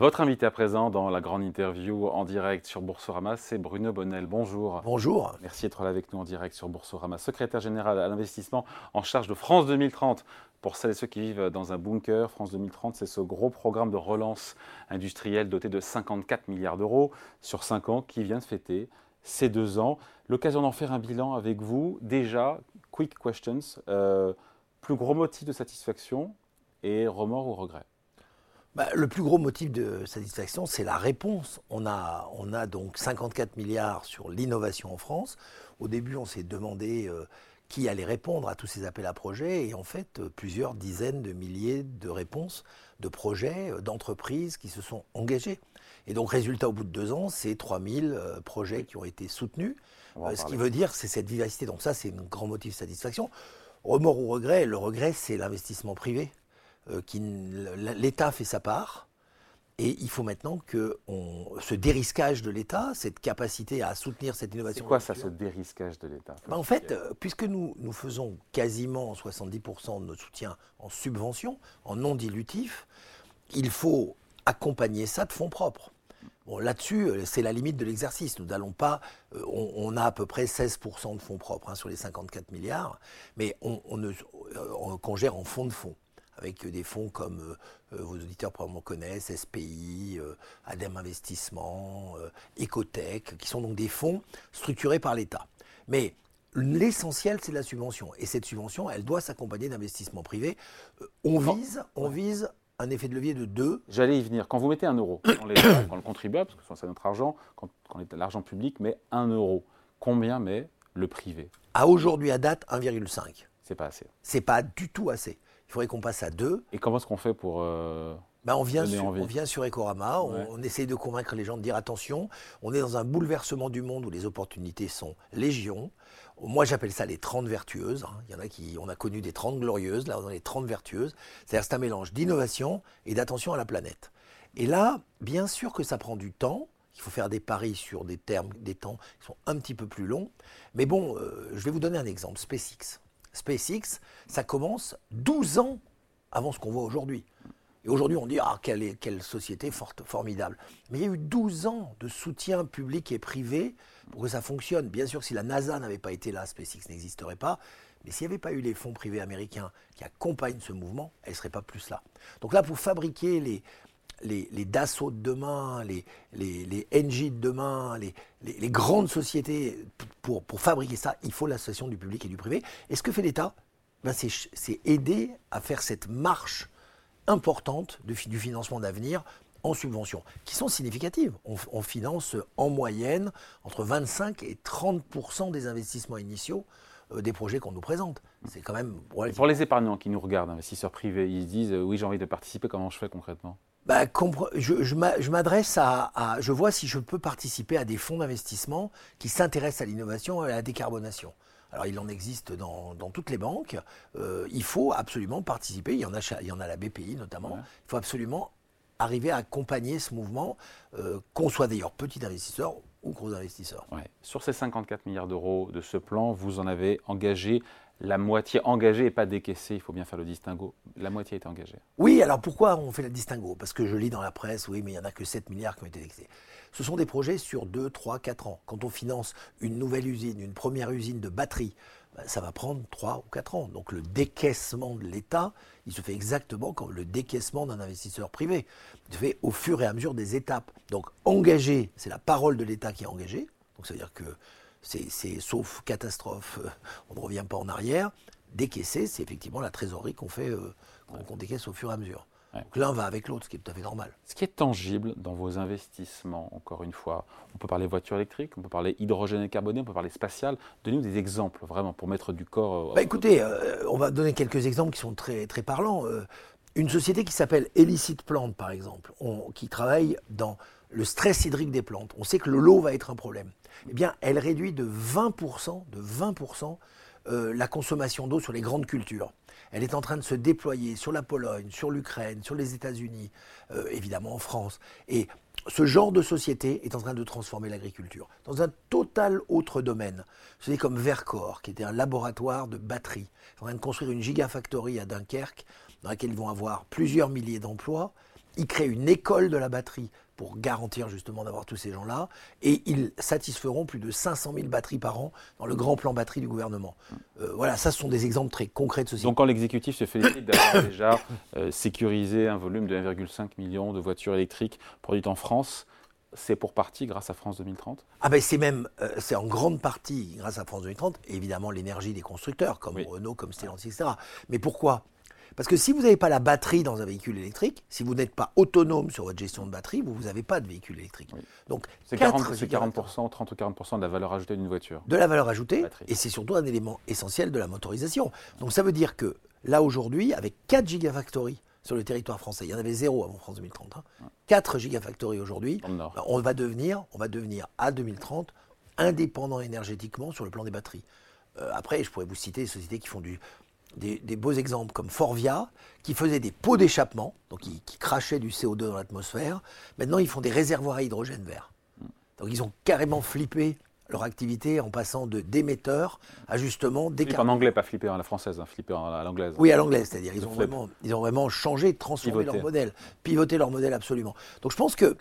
Votre invité à présent dans la grande interview en direct sur Boursorama, c'est Bruno Bonnel. Bonjour. Bonjour. Merci d'être là avec nous en direct sur Boursorama. Secrétaire général à l'investissement en charge de France 2030. Pour celles et ceux qui vivent dans un bunker, France 2030, c'est ce gros programme de relance industrielle doté de 54 milliards d'euros sur 5 ans qui vient de fêter ces deux ans. L'occasion d'en faire un bilan avec vous. Déjà, quick questions. Euh, plus gros motif de satisfaction et remords ou regrets? Bah, le plus gros motif de satisfaction, c'est la réponse. On a, on a donc 54 milliards sur l'innovation en France. Au début, on s'est demandé euh, qui allait répondre à tous ces appels à projets. Et en fait, euh, plusieurs dizaines de milliers de réponses de projets, euh, d'entreprises qui se sont engagées. Et donc, résultat, au bout de deux ans, c'est 3000 projets qui ont été soutenus. ce qui veut dire, c'est cette vivacité. Donc ça, c'est un grand motif de satisfaction. Remords ou regret, le regret, c'est l'investissement privé. Euh, l'État fait sa part. Et il faut maintenant que ce dérisquage de l'État, cette capacité à soutenir cette innovation. C'est quoi ça, ce dérisquage de l'État ben, En fait, euh, puisque nous, nous faisons quasiment 70% de notre soutien en subvention, en non dilutif, il faut accompagner ça de fonds propres. Bon, là-dessus, euh, c'est la limite de l'exercice. Nous n'allons pas. On, a à peu près 16% de fonds propres hein, sur les 54 milliards, mais on, on, gère en fonds de fonds avec des fonds comme euh, euh, vos auditeurs probablement connaissent, SPI, euh, ADEME Investissement, Ecotech, qui sont donc des fonds structurés par l'État. Mais l'essentiel, c'est la subvention. Et cette subvention, elle doit s'accompagner d'investissements privés. on vise, on vise un effet de levier de 2. J'allais y venir. Quand vous mettez un euro, quand, le contribuable, parce que c'est notre argent, quand, quand l'argent public met un euro, combien met le privé? À aujourd'hui, à date, 1,5. C'est pas assez. C'est pas du tout assez. Il faudrait qu'on passe à deux. Et comment est-ce qu'on fait pour... Euh, ben on, vient sur, on vient sur Ecorama, on, essaye de convaincre les gens de dire attention, on est dans un bouleversement du monde où les opportunités sont légion. Moi, j'appelle ça les 30 vertueuses. Hein. Il y en a qui, on a connu des 30 glorieuses, là, on a les 30 vertueuses. C'est-à-dire c'est un mélange d'innovation et d'attention à la planète. Et là, bien sûr que ça prend du temps. Il faut faire des paris sur des termes, des temps qui sont un petit peu plus longs. Mais bon, euh, je vais vous donner un exemple, SpaceX. SpaceX, ça commence 12 ans avant ce qu'on voit aujourd'hui. Et aujourd'hui, on dit Ah, quelle, société forte, formidable. Mais il y a eu 12 ans de soutien public et privé pour que ça fonctionne. Bien sûr, si la NASA n'avait pas été là, SpaceX n'existerait pas. Mais s'il n'y avait pas eu les fonds privés américains qui accompagnent ce mouvement, elle ne serait pas plus là. Donc là, pour fabriquer les, les, Dassault de demain, les, les, les de demain, les, les, grandes sociétés, pour, pour fabriquer ça, il faut l'association du public et du privé. Et ce que fait l'État, ben c'est aider à faire cette marche importante du, financement d'avenir en subventions, qui sont significatives. On, on, finance en moyenne entre 25 et 30% des investissements initiaux euh, des projets qu'on nous présente. C'est quand même. Pour les épargnants qui nous regardent, investisseurs privés, ils se disent euh, oui, j'ai envie de participer, comment je fais concrètement? Bah, je, je m'adresse à, Je vois si je peux participer à des fonds d'investissement qui s'intéressent à l'innovation et à la décarbonation. Alors il en existe dans, dans toutes les banques. Euh, il faut absolument participer. Il y en a, il y en a la BPI notamment. Il faut absolument arriver à accompagner ce mouvement, euh, qu'on soit d'ailleurs petit investisseur ou gros investisseur. Ouais. Sur ces 54 milliards d'euros de ce plan, vous en avez engagé la moitié engagée et pas décaissée, il faut bien faire le distinguo. La moitié est engagée. Oui, alors pourquoi on fait le distinguo? Parce que je lis dans la presse, oui, mais il n'y en a que 7 milliards qui ont été décaissés. Ce sont des projets sur 2, 3, 4 ans. Quand on finance une nouvelle usine, une première usine de batterie, ben, ça va prendre 3 ou 4 ans. Donc le décaissement de l'État, il se fait exactement comme le décaissement d'un investisseur privé. Il se fait au fur et à mesure des étapes. Donc engagé, c'est la parole de l'État qui est engagée. Donc ça veut dire que c'est sauf catastrophe, euh, on ne revient pas en arrière. Décaisser, c'est effectivement la trésorerie qu'on fait, euh, qu'on décaisse au fur et à mesure. Donc l'un va avec l'autre, ce qui est tout à fait normal. Ce qui est tangible dans vos investissements, encore une fois, on peut parler voiture électrique, on peut parler hydrogène et carboné, on peut parler spatial. Donnez-nous des exemples vraiment pour mettre du corps. Euh, bah écoutez, on va donner quelques exemples qui sont très, très parlants. une société qui s'appelle Elicit Plant, par exemple, qui travaille dans le stress hydrique des plantes. On sait que l'eau va être un problème eh bien, elle réduit de 20%, de 20% euh, la consommation d'eau sur les grandes cultures. Elle est en train de se déployer sur la Pologne, sur l'Ukraine, sur les États-Unis, euh, évidemment en France. Et ce genre de société est en train de transformer l'agriculture dans un total autre domaine. C'est comme Vercor, qui était un laboratoire de batteries, est en train de construire une gigafactory à Dunkerque, dans laquelle ils vont avoir plusieurs milliers d'emplois. ils créent une école de la batterie pour garantir justement d'avoir tous ces gens-là. Et ils satisferont plus de 500 000 batteries par an dans le grand plan batterie du gouvernement. Euh, voilà, ça ce sont des exemples très concrets de ceci. Donc quand l'exécutif se félicite d'avoir déjà euh, sécurisé un volume de 1,5 million de voitures électriques produites en France, c'est pour partie grâce à France 2030 Ah ben c'est même, euh, c'est en grande partie grâce à France 2030, et évidemment l'énergie des constructeurs, comme Renault, comme Stellantis, etc. Mais pourquoi? Parce que si vous n'avez pas la batterie dans un véhicule électrique, si vous n'êtes pas autonome sur votre gestion de batterie, vous n'avez pas de véhicule électrique. Donc c'est 40, 40%, 30 ou 40% de la valeur ajoutée d'une voiture. De la valeur ajoutée, et c'est surtout un élément essentiel de la motorisation. Donc ça veut dire que là aujourd'hui, avec 4 gigafactories sur le territoire français, il y en avait zéro avant France 2030, 4 hein, gigafactories aujourd'hui, on va devenir, on va devenir à 2030 indépendant énergétiquement sur le plan des batteries. Euh, après, je pourrais vous citer des sociétés qui font du, des, beaux exemples comme Forvia, qui faisait des pots d'échappement, donc qui, crachaient du CO2 dans l'atmosphère. Maintenant, ils font des réservoirs à hydrogène vert. Donc, ils ont carrément flippé leur activité en passant de d'émetteurs à justement En anglais, pas flippé à la française, hein, flippé à l'anglaise. Oui, à l'anglaise, c'est-à-dire ils ont vraiment, ils ont vraiment changé, transformé leur modèle, pivoté leur modèle absolument. Donc je pense que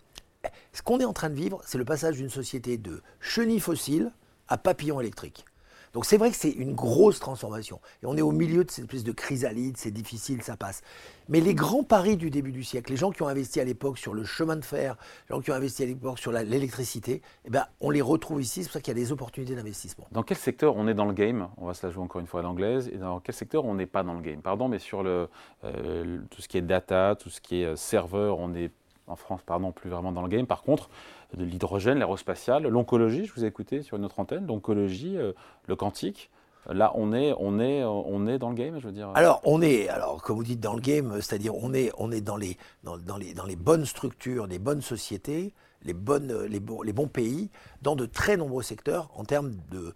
ce qu'on est en train de vivre, c'est le passage d'une société de chenilles fossiles à papillons électriques. Donc c'est vrai que c'est une grosse transformation. Et on est au milieu de cette espèce de chrysalide, c'est difficile, ça passe. Mais les grands paris du début du siècle, les gens qui ont investi à l'époque sur le chemin de fer, les gens qui ont investi à l'époque sur l'électricité, eh ben, on les retrouve ici, c'est pour ça qu'il y a des opportunités d'investissement. Dans quel secteur on est dans le game? On va se la jouer encore une fois à l'anglaise. Et dans quel secteur on n'est pas dans le game? Pardon, mais sur le, euh, tout ce qui est data, tout ce qui est euh, serveur, on est en France, pardon, plus vraiment dans le game. Par contre, de l'hydrogène, l'aérospatial, l'oncologie, je vous ai écouté sur une autre antenne, l'oncologie, euh, le quantique. Là, on est, on est, on est dans le game, je veux dire. Alors, on est, alors comme vous dites dans le game, c'est-à-dire on est, on est dans les, dans, les, dans les bonnes structures, les bonnes sociétés, les, bonnes, les, bons, pays dans de très nombreux secteurs en termes de,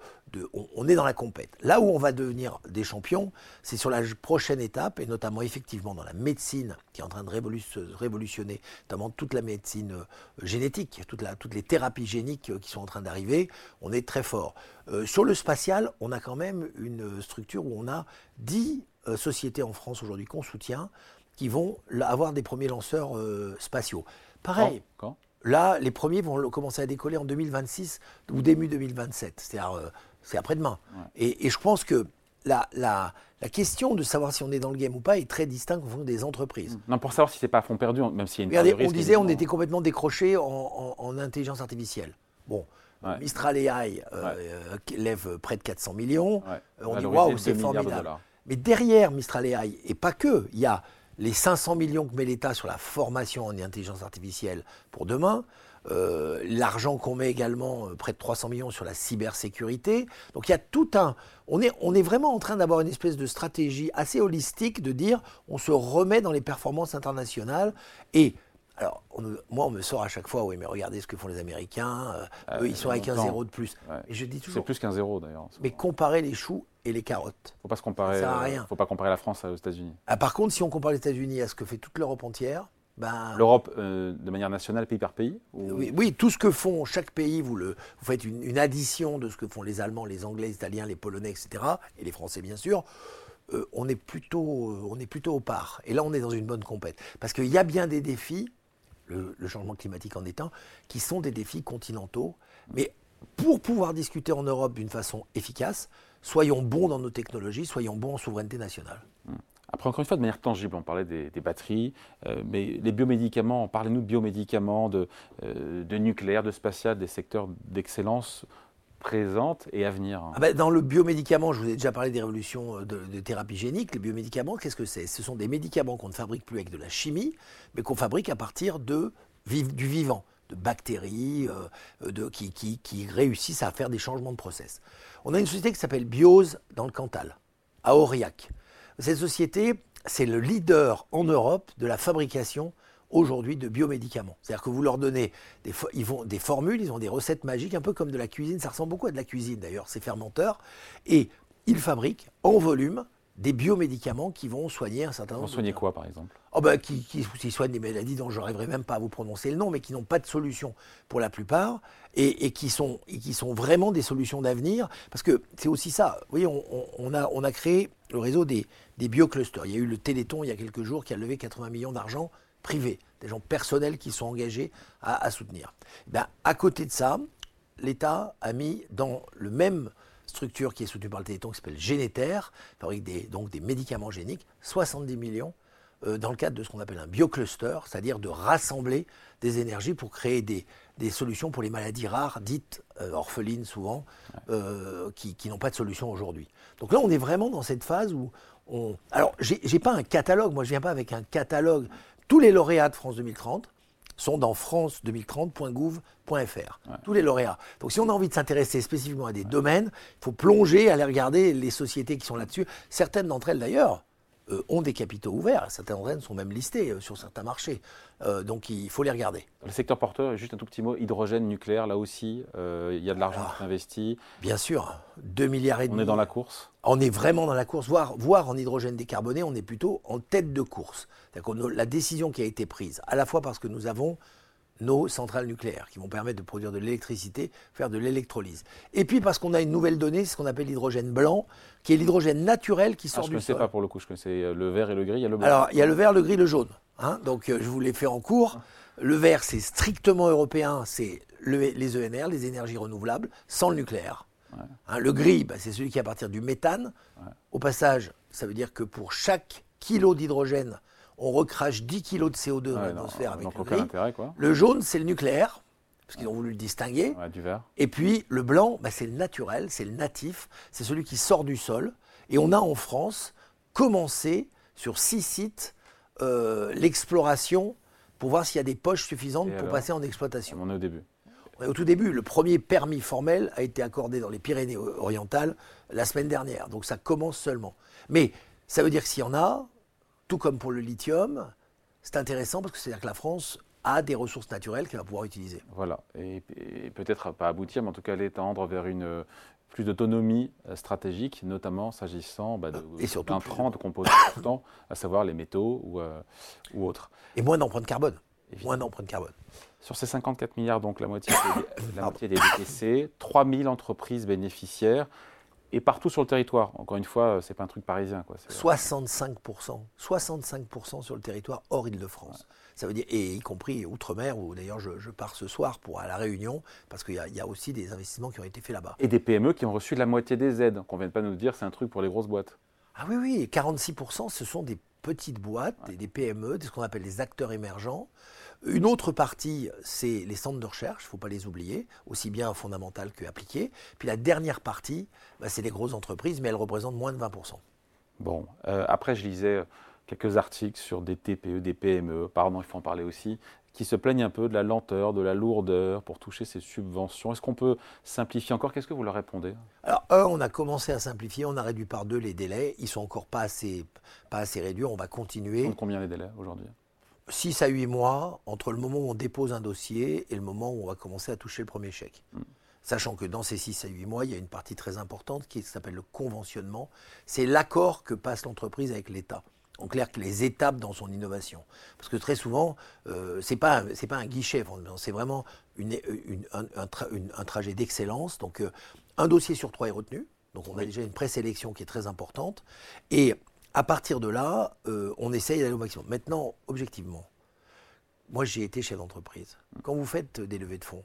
on, est dans la compète. Là où on va devenir des champions, c'est sur la prochaine étape, et notamment effectivement dans la médecine, qui est en train de révolutionner, notamment toute la médecine euh, génétique, toute toutes les thérapies géniques euh, qui sont en train d'arriver, on est très fort. Euh, sur le spatial, on a quand même une structure où on a 10 sociétés en France aujourd'hui qu'on soutient, qui vont avoir des premiers lanceurs spatiaux. Pareil. Quand, Là, les premiers vont commencer à décoller en 2026 ou début 2027. C'est-à-dire c'est après-demain. Et, je pense que la, la, la, question de savoir si on est dans le game ou pas est très distincte au fond des entreprises. Non, pour savoir si c'est pas à fond perdu, même s'il y a une Regardez, On disait on était complètement décroché en, intelligence artificielle. Bon, Mistral AI euh, euh, lève près de 400 millions. Euh, on dit waouh, c'est formidable. Mais derrière Mistral AI, et pas que, il y a les 500 millions que met l'État sur la formation en intelligence artificielle pour demain. Euh, l'argent qu'on met également, euh, près de 300 millions sur la cybersécurité. Donc il y a tout un... On est, on est vraiment en train d'avoir une espèce de stratégie assez holistique de dire on se remet dans les performances internationales et... Alors, moi, on me sort à chaque fois, oui, mais regardez ce que font les Américains, euh, ah, eux, ils sont avec un zéro de plus. Et je dis toujours. C'est plus qu'un zéro, d'ailleurs. Mais comparer les choux et les carottes. Faut pas se comparer. Ça rien. Faut pas comparer la France aux États-Unis. Ah, par contre, si on compare les États-Unis à ce que fait toute l'Europe entière, ben, L'Europe, euh, de manière nationale, pays par pays oui, tout ce que font chaque pays, vous, le, vous faites une, addition de ce que font les Allemands, les Anglais, les Italiens, les Polonais, etc., et les Français, bien sûr. Euh, on, est plutôt, euh, on est plutôt au part. Et là, on est dans une bonne compète. Parce qu'il y a bien des défis, le, le, changement climatique en étant, qui sont des défis continentaux. Mais pour pouvoir discuter en Europe d'une façon efficace, soyons bons dans nos technologies, soyons bons en souveraineté nationale. Hum. Après, encore une fois, de manière tangible, on parlait des, batteries, euh, mais les biomédicaments, parlez-nous de biomédicaments, de, euh, de, nucléaire, de spatial, des secteurs d'excellence présentes et à venir. Ah ben, dans le biomédicament, je vous ai déjà parlé des révolutions euh, de, thérapie génique. Les biomédicaments, qu'est-ce que c'est? Ce sont des médicaments qu'on ne fabrique plus avec de la chimie, mais qu'on fabrique à partir de, du vivant de bactéries de, qui, qui, réussissent à faire des changements de process. On a une société qui s'appelle Biose dans le Cantal, à Aurillac. Cette société, c'est le leader en Europe de la fabrication aujourd'hui de biomédicaments. C'est-à-dire que vous leur donnez des, ils des formules, ils ont des recettes magiques, un peu comme de la cuisine, ça ressemble beaucoup à de la cuisine d'ailleurs, ces fermenteurs, et ils fabriquent en volume des biomédicaments qui vont soigner un certain nombre. Vont soigner quoi, par exemple? Oh ben, qui, qui, soignent des maladies dont je n'arriverai même pas à vous prononcer le nom, mais qui n'ont pas de solution pour la plupart, et, qui, sont, et qui sont vraiment des solutions d'avenir. Parce que c'est aussi ça. Vous voyez, on, a, on a créé le réseau des, des bioclusters. Il y a eu le Téléthon il y a quelques jours qui a levé 80 millions d'argent privés, des gens personnels qui sont engagés à, soutenir. Eh à côté de ça, l'État a mis dans le même structure qui est soutenue par le Téléthon qui s'appelle Généter, fabrique donc des médicaments géniques, 70 millions euh, dans le cadre de ce qu'on appelle un biocluster, c'est-à-dire de rassembler des énergies pour créer des, solutions pour les maladies rares, dites euh, orphelines souvent, euh, qui, n'ont pas de solution aujourd'hui. Donc là, on est vraiment dans cette phase où on... Alors, j'ai pas un catalogue, moi je viens pas avec un catalogue. Tous les lauréats de France 2030 sont dans france2030.gouv.fr. Tous les lauréats. Donc si on a envie de s'intéresser spécifiquement à des domaines, il faut plonger, aller regarder les sociétés qui sont là-dessus. Certaines d'entre elles d'ailleurs ont des capitaux ouverts. Certaines d'entre elles sont même listées euh, sur certains marchés. Euh, donc il faut les regarder. Le secteur porteur, juste un tout petit mot, hydrogène nucléaire, là aussi, il y a de l'argent est investi. Bien sûr, 2 milliards et demi. On est dans la course On est vraiment dans la course, voire, voire en hydrogène décarboné, on est plutôt en tête de course. La décision qui a été prise, à la fois parce que nous avons nos centrales nucléaires qui vont permettre de produire de l'électricité, faire de l'électrolyse. Et puis parce qu'on a une nouvelle donnée, c'est ce qu'on appelle l'hydrogène blanc, qui est l'hydrogène naturel qui ah, sort du sol. Je ne sais pas pour le coup, je connaissais euh, le vert et le gris, il y a le blanc. Alors il y a le vert, le gris, le jaune. Hein. donc euh, je vous l'ai fait en cours. Le vert, c'est strictement européen, c'est les ENR, les énergies renouvelables, sans le nucléaire. Hein, le gris, bah, c'est celui qui est à partir du méthane. Au passage, ça veut dire que pour chaque kilo d'hydrogène on recrache 10 kg de CO2 dans l'atmosphère avec le gris. Le jaune, c'est le nucléaire, parce qu'ils ont voulu le distinguer. du vert. Et puis le blanc, bah, c'est le naturel, c'est le natif, c'est celui qui sort du sol. Et on a en France commencé sur six sites euh, l'exploration pour voir s'il y a des poches suffisantes pour passer en exploitation. On est au début. On est au tout début. Le premier permis formel a été accordé dans les Pyrénées orientales la semaine dernière. Donc ça commence seulement. Mais ça veut dire que s'il y en a, tout comme pour le lithium, c'est intéressant parce que c'est-à-dire que la France a des ressources naturelles qu'elle va pouvoir utiliser. Voilà, et, peut-être pas aboutir, mais en tout cas aller tendre vers une plus d'autonomie euh, stratégique, notamment s'agissant bah, d'intrants, de composants importants, à savoir les métaux ou, euh, ou autres. Et moins d'empreintes carbone. Moins d'empreintes carbone. Sur ces 54 milliards, donc la moitié, la moitié des BTC, 3000 entreprises bénéficiaires et partout sur le territoire. Encore une fois, c'est pas un truc parisien. Quoi. 65%, 65% sur le territoire hors Île-de-France. Ça veut dire, et y compris Outre-mer, où d'ailleurs je, pars ce soir pour à La Réunion, parce qu'il y, a aussi des investissements qui ont été faits là-bas. Et des PME qui ont reçu la moitié des aides, qu'on ne vienne pas nous dire c'est un truc pour les grosses boîtes. Ah oui, oui, 46%, ce sont des petites boîtes, et des PME, ce qu'on appelle les acteurs émergents, une autre partie, c'est les centres de recherche, il ne faut pas les oublier, aussi bien fondamentales que appliquées. Puis la dernière partie, bah, c'est les grosses entreprises, mais elles représentent moins de 20%. Bon, euh, après je lisais quelques articles sur des TPE, des PME, pardon, il faut en parler aussi, qui se plaignent un peu de la lenteur, de la lourdeur pour toucher ces subventions. Est-ce qu'on peut simplifier encore? Qu'est-ce que vous leur répondez? Alors, un, on a commencé à simplifier, on a réduit par deux les délais. Ils sont encore pas assez, pas assez réduits, on va continuer. Combien les délais aujourd'hui? 6 à 8 mois entre le moment où on dépose un dossier et le moment où on va commencer à toucher le premier chèque. Mm. Sachant que dans ces 6 à 8 mois, il y a une partie très importante qui s'appelle le conventionnement. C'est l'accord que passe l'entreprise avec l'État. En clair, que les étapes dans son innovation. Parce que très souvent, euh, ce n'est pas, pas un guichet, c'est vraiment une, un, trajet d'excellence. Donc, euh, un dossier sur trois est retenu. Donc, on a déjà une présélection qui est très importante. Et à partir de là, euh, on essaye d'aller au maximum. Maintenant, objectivement, moi j'ai été chef d'entreprise. Quand vous faites des levées de fonds,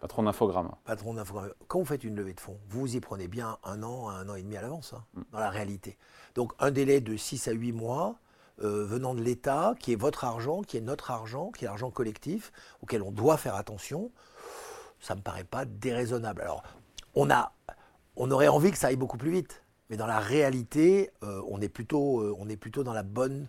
Patron d'infogramme. Patron d'infogramme. Quand vous faites une levée de fonds, vous y prenez bien un an, un an et demi à l'avance, hein, mm. dans la réalité. Donc un délai de 6 à 8 mois euh, venant de l'État, qui est votre argent, qui est notre argent, qui est l'argent collectif, auquel on doit faire attention, ça ne me paraît pas déraisonnable. Alors, on, a, on aurait envie que ça aille beaucoup plus vite. Mais dans la réalité, euh, on, est plutôt, euh, on est plutôt dans la, bonne,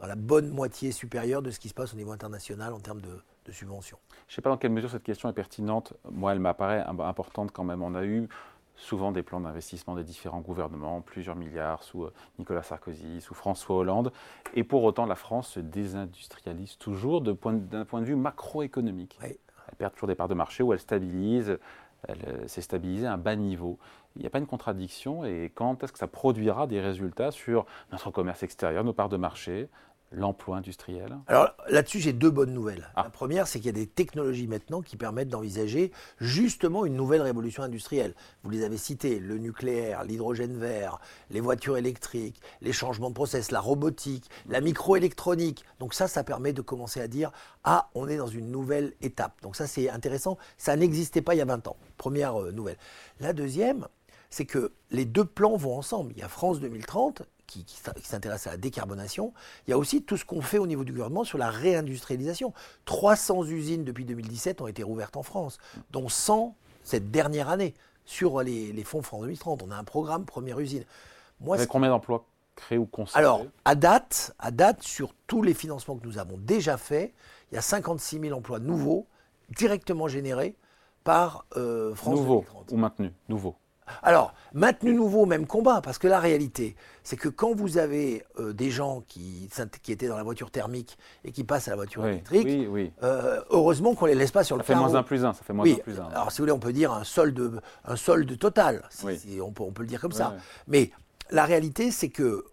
dans la bonne moitié supérieure de ce qui se passe au niveau international en termes de, subventions. Je ne sais pas dans quelle mesure cette question est pertinente. Moi, elle m'apparaît importante quand même. On a eu souvent des plans d'investissement des différents gouvernements, plusieurs milliards sous euh, Nicolas Sarkozy, sous François Hollande. Et pour autant, la France se désindustrialise toujours d'un point, point, de vue macroéconomique. Elle perd toujours des parts de marché où elle stabilise, elle s'est stabilisée à un bas niveau. Il n'y a pas une contradiction. Et quand est-ce que ça produira des résultats sur notre commerce extérieur, nos parts de marché, l'emploi industriel Alors là-dessus, j'ai deux bonnes nouvelles. Ah. La première, c'est qu'il y a des technologies maintenant qui permettent d'envisager justement une nouvelle révolution industrielle. Vous les avez citées, le nucléaire, l'hydrogène vert, les voitures électriques, les changements de process, la robotique, la microélectronique. Donc ça, ça permet de commencer à dire, ah, on est dans une nouvelle étape. Donc ça, c'est intéressant. Ça n'existait pas il y a 20 ans. Première euh, nouvelle. La deuxième, c'est que les deux plans vont ensemble. Il y a France 2030 qui, s'intéresse à la décarbonation. Il y a aussi tout ce qu'on fait au niveau du gouvernement sur la réindustrialisation. 300 usines depuis 2017 ont été rouvertes en France, dont 100 cette dernière année sur les, fonds France 2030. On a un programme première usine. Moi, Avec combien d'emplois créés ou conservés Alors, à date, à date, sur tous les financements que nous avons déjà faits, il y a 56 000 emplois nouveaux directement générés par euh, France Nouveau 2030. ou maintenus? Nouveaux alors, maintenu nouveau, même combat, parce que la réalité, c'est que quand vous avez euh, des gens qui, qui, étaient dans la voiture thermique et qui passent à la voiture électrique, euh, heureusement qu'on ne les laisse pas sur le Ça fait moins 1 plus 1, ça fait moins 1 plus 1. Alors, si vous voulez, on peut dire un solde, un solde total, si, on, peut, on, peut, le dire comme ça. Mais la réalité, c'est que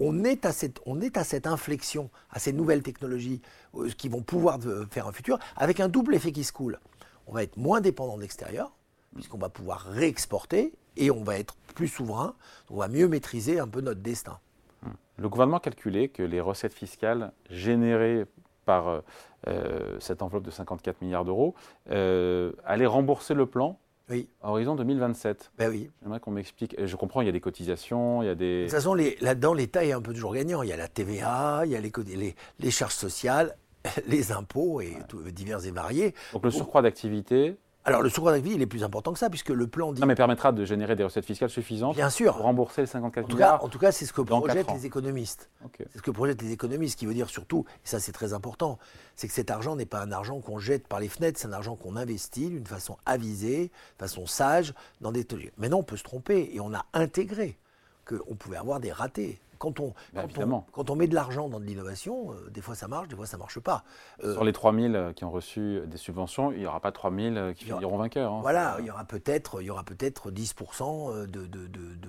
on est, à cette, on est à cette inflexion, à ces nouvelles technologies euh, qui vont pouvoir faire un futur, avec un double effet qui se coule. On va être moins dépendant de l'extérieur, puisqu'on va pouvoir réexporter et on va être plus souverain, on va mieux maîtriser un peu notre destin. Hmm. Le gouvernement a calculé que les recettes fiscales générées par euh, euh, cette enveloppe de 54 milliards d'euros euh, allaient rembourser le plan oui. à horizon 2027. Ben oui. J'aimerais qu'on m'explique. Je comprends, il y a des cotisations, il y a des... De toute façon, là-dedans, l'État est un peu toujours gagnant. Il y a la TVA, il y a les, les, charges sociales, les impôts et divers et variés. Donc le surcroît d'activité alors le surcroît d'activité, il est plus important que ça, puisque le plan dit... Non, mais permettra de générer des recettes fiscales suffisantes Bien sûr. pour rembourser les 54 en tout milliards Cas, en tout cas, c'est ce que projettent les économistes. C'est ce que projettent les économistes, qui veut dire surtout, et ça c'est très important, c'est que cet argent n'est pas un argent qu'on jette par les fenêtres, c'est un argent qu'on investit d'une façon avisée, de façon sage, dans des... Maintenant, on peut se tromper, et on a intégré qu'on pouvait avoir des ratés. Quand on, bah, quand, on, met de l'argent dans de l'innovation, euh, des fois ça marche, des fois ça ne marche pas. Euh, Sur les 3000 euh, qui ont reçu des subventions, il n'y aura pas 3000 qui finiront vainqueurs. Hein. Voilà, il y aura peut-être peut 10% de,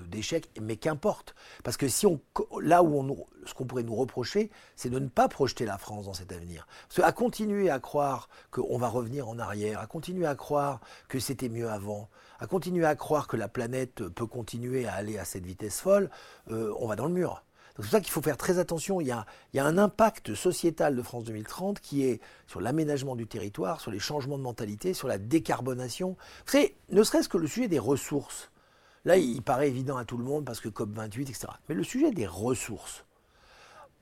d'échecs, mais qu'importe. Parce que si on, là où on, ce qu'on pourrait nous reprocher, c'est de ne pas projeter la France dans cet avenir. Parce qu'à continuer à croire qu'on va revenir en arrière, à continuer à croire que c'était mieux avant, à continuer à croire que la planète peut continuer à aller à cette vitesse folle, on va dans le mur. C'est pour ça qu'il faut faire très attention. Il y, a, un impact sociétal de France 2030 qui est sur l'aménagement du territoire, sur les changements de mentalité, sur la décarbonation. Ne serait-ce que le sujet des ressources. Là, il paraît évident à tout le monde parce que COP28, etc. Mais le sujet des ressources.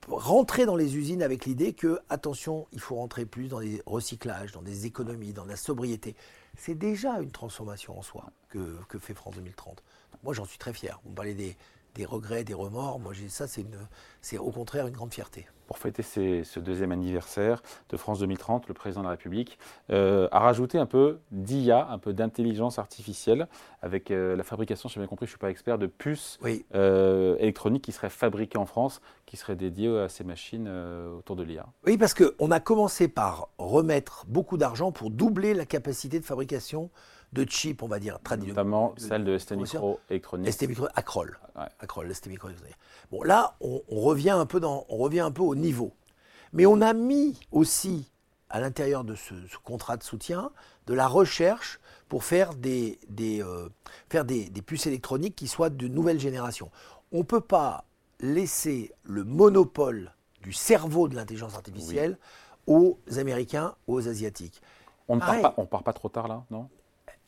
Rentrer dans les usines avec l'idée que, attention, il faut rentrer plus dans des recyclages, dans des économies, dans la sobriété. C'est déjà une transformation en soi que, que fait France 2030. Moi, j'en suis très fier. Me parlez des, des regrets, des remords. Moi, ça, c'est au contraire une grande fierté. Pour fêter ce deuxième anniversaire de France 2030, le président de la République euh, a rajouté un peu d'IA, un peu d'intelligence artificielle, avec euh, la fabrication, si j'ai bien compris, je ne suis pas expert, de puces euh, électroniques qui seraient fabriquées en France, qui seraient dédiées à ces machines autour de l'IA. Oui, parce qu'on a commencé par remettre beaucoup d'argent pour doubler la capacité de fabrication de chips, on va dire, traditionnels. Notamment celle de ST Microélectronique. ST Micro, Acrol. Bon, là, on, revient un peu dans, on revient un peu au niveau. Mais on a mis aussi, à l'intérieur de ce, contrat de soutien, de la recherche pour faire des, des euh, faire des, puces électroniques qui soient de nouvelle génération. On ne peut pas laisser le monopole du cerveau de l'intelligence artificielle aux Américains, aux Asiatiques. On ne part pas, on part pas trop tard là, non?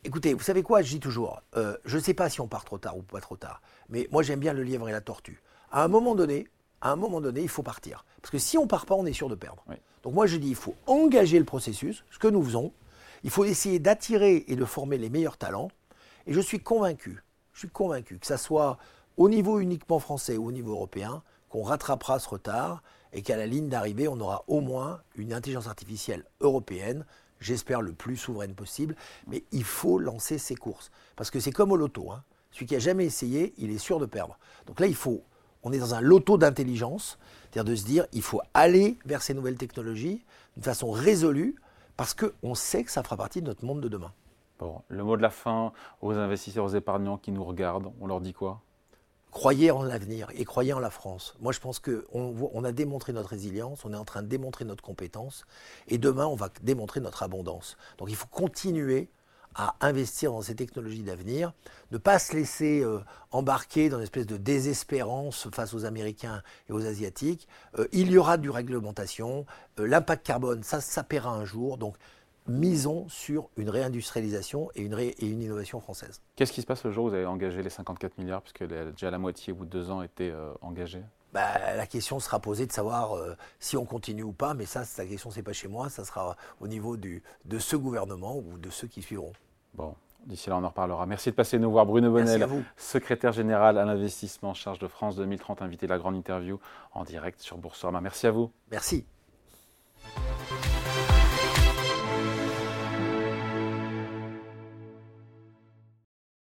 Écoutez, vous savez quoi, je dis toujours, euh, je ne sais pas si on part trop tard ou pas trop tard, mais moi j'aime bien le lièvre et la tortue. À un moment donné, à un moment donné, il faut partir. Parce que si on ne part pas, on est sûr de perdre. Donc moi je dis, il faut engager le processus, ce que nous faisons. Il faut essayer d'attirer et de former les meilleurs talents. Et je suis convaincu, je suis convaincu que ça soit au niveau uniquement français ou au niveau européen, qu'on rattrapera ce retard et qu'à la ligne d'arrivée, on aura au moins une intelligence artificielle européenne j'espère le plus souveraine possible, mais il faut lancer ses courses. Parce que c'est comme au loto. Hein. Celui qui a jamais essayé, il est sûr de perdre. Donc là, il faut, on est dans un loto d'intelligence, c'est-à-dire de se dire, il faut aller vers ces nouvelles technologies d'une façon résolue, parce qu'on sait que ça fera partie de notre monde de demain. Bon, le mot de la fin aux investisseurs, aux épargnants qui nous regardent, on leur dit quoi? Croyez en l'avenir et croyez en la France. Moi, je pense qu'on on a démontré notre résilience, on est en train de démontrer notre compétence, et demain, on va démontrer notre abondance. Donc, il faut continuer à investir dans ces technologies d'avenir, ne pas se laisser euh, embarquer dans une espèce de désespérance face aux Américains et aux Asiatiques. Euh, il y aura du réglementation, euh, l'impact carbone, ça, paiera un jour. Donc, misons sur une réindustrialisation et une, et une innovation française. Qu'est-ce qui se passe le jour où vous avez engagé les 54 milliards, puisque déjà la moitié au bout de deux ans était engagée? Bah, la question sera posée de savoir euh, si on continue ou pas, mais ça, la question, c'est pas chez moi, ça sera au niveau du, de ce gouvernement ou de ceux qui suivront. Bon, d'ici là, on en reparlera. Merci de passer nous voir, Bruno Bonnel, secrétaire général à l'investissement en charge de France 2030, invité à la grande interview en direct sur Boursorama. Merci à vous. Merci.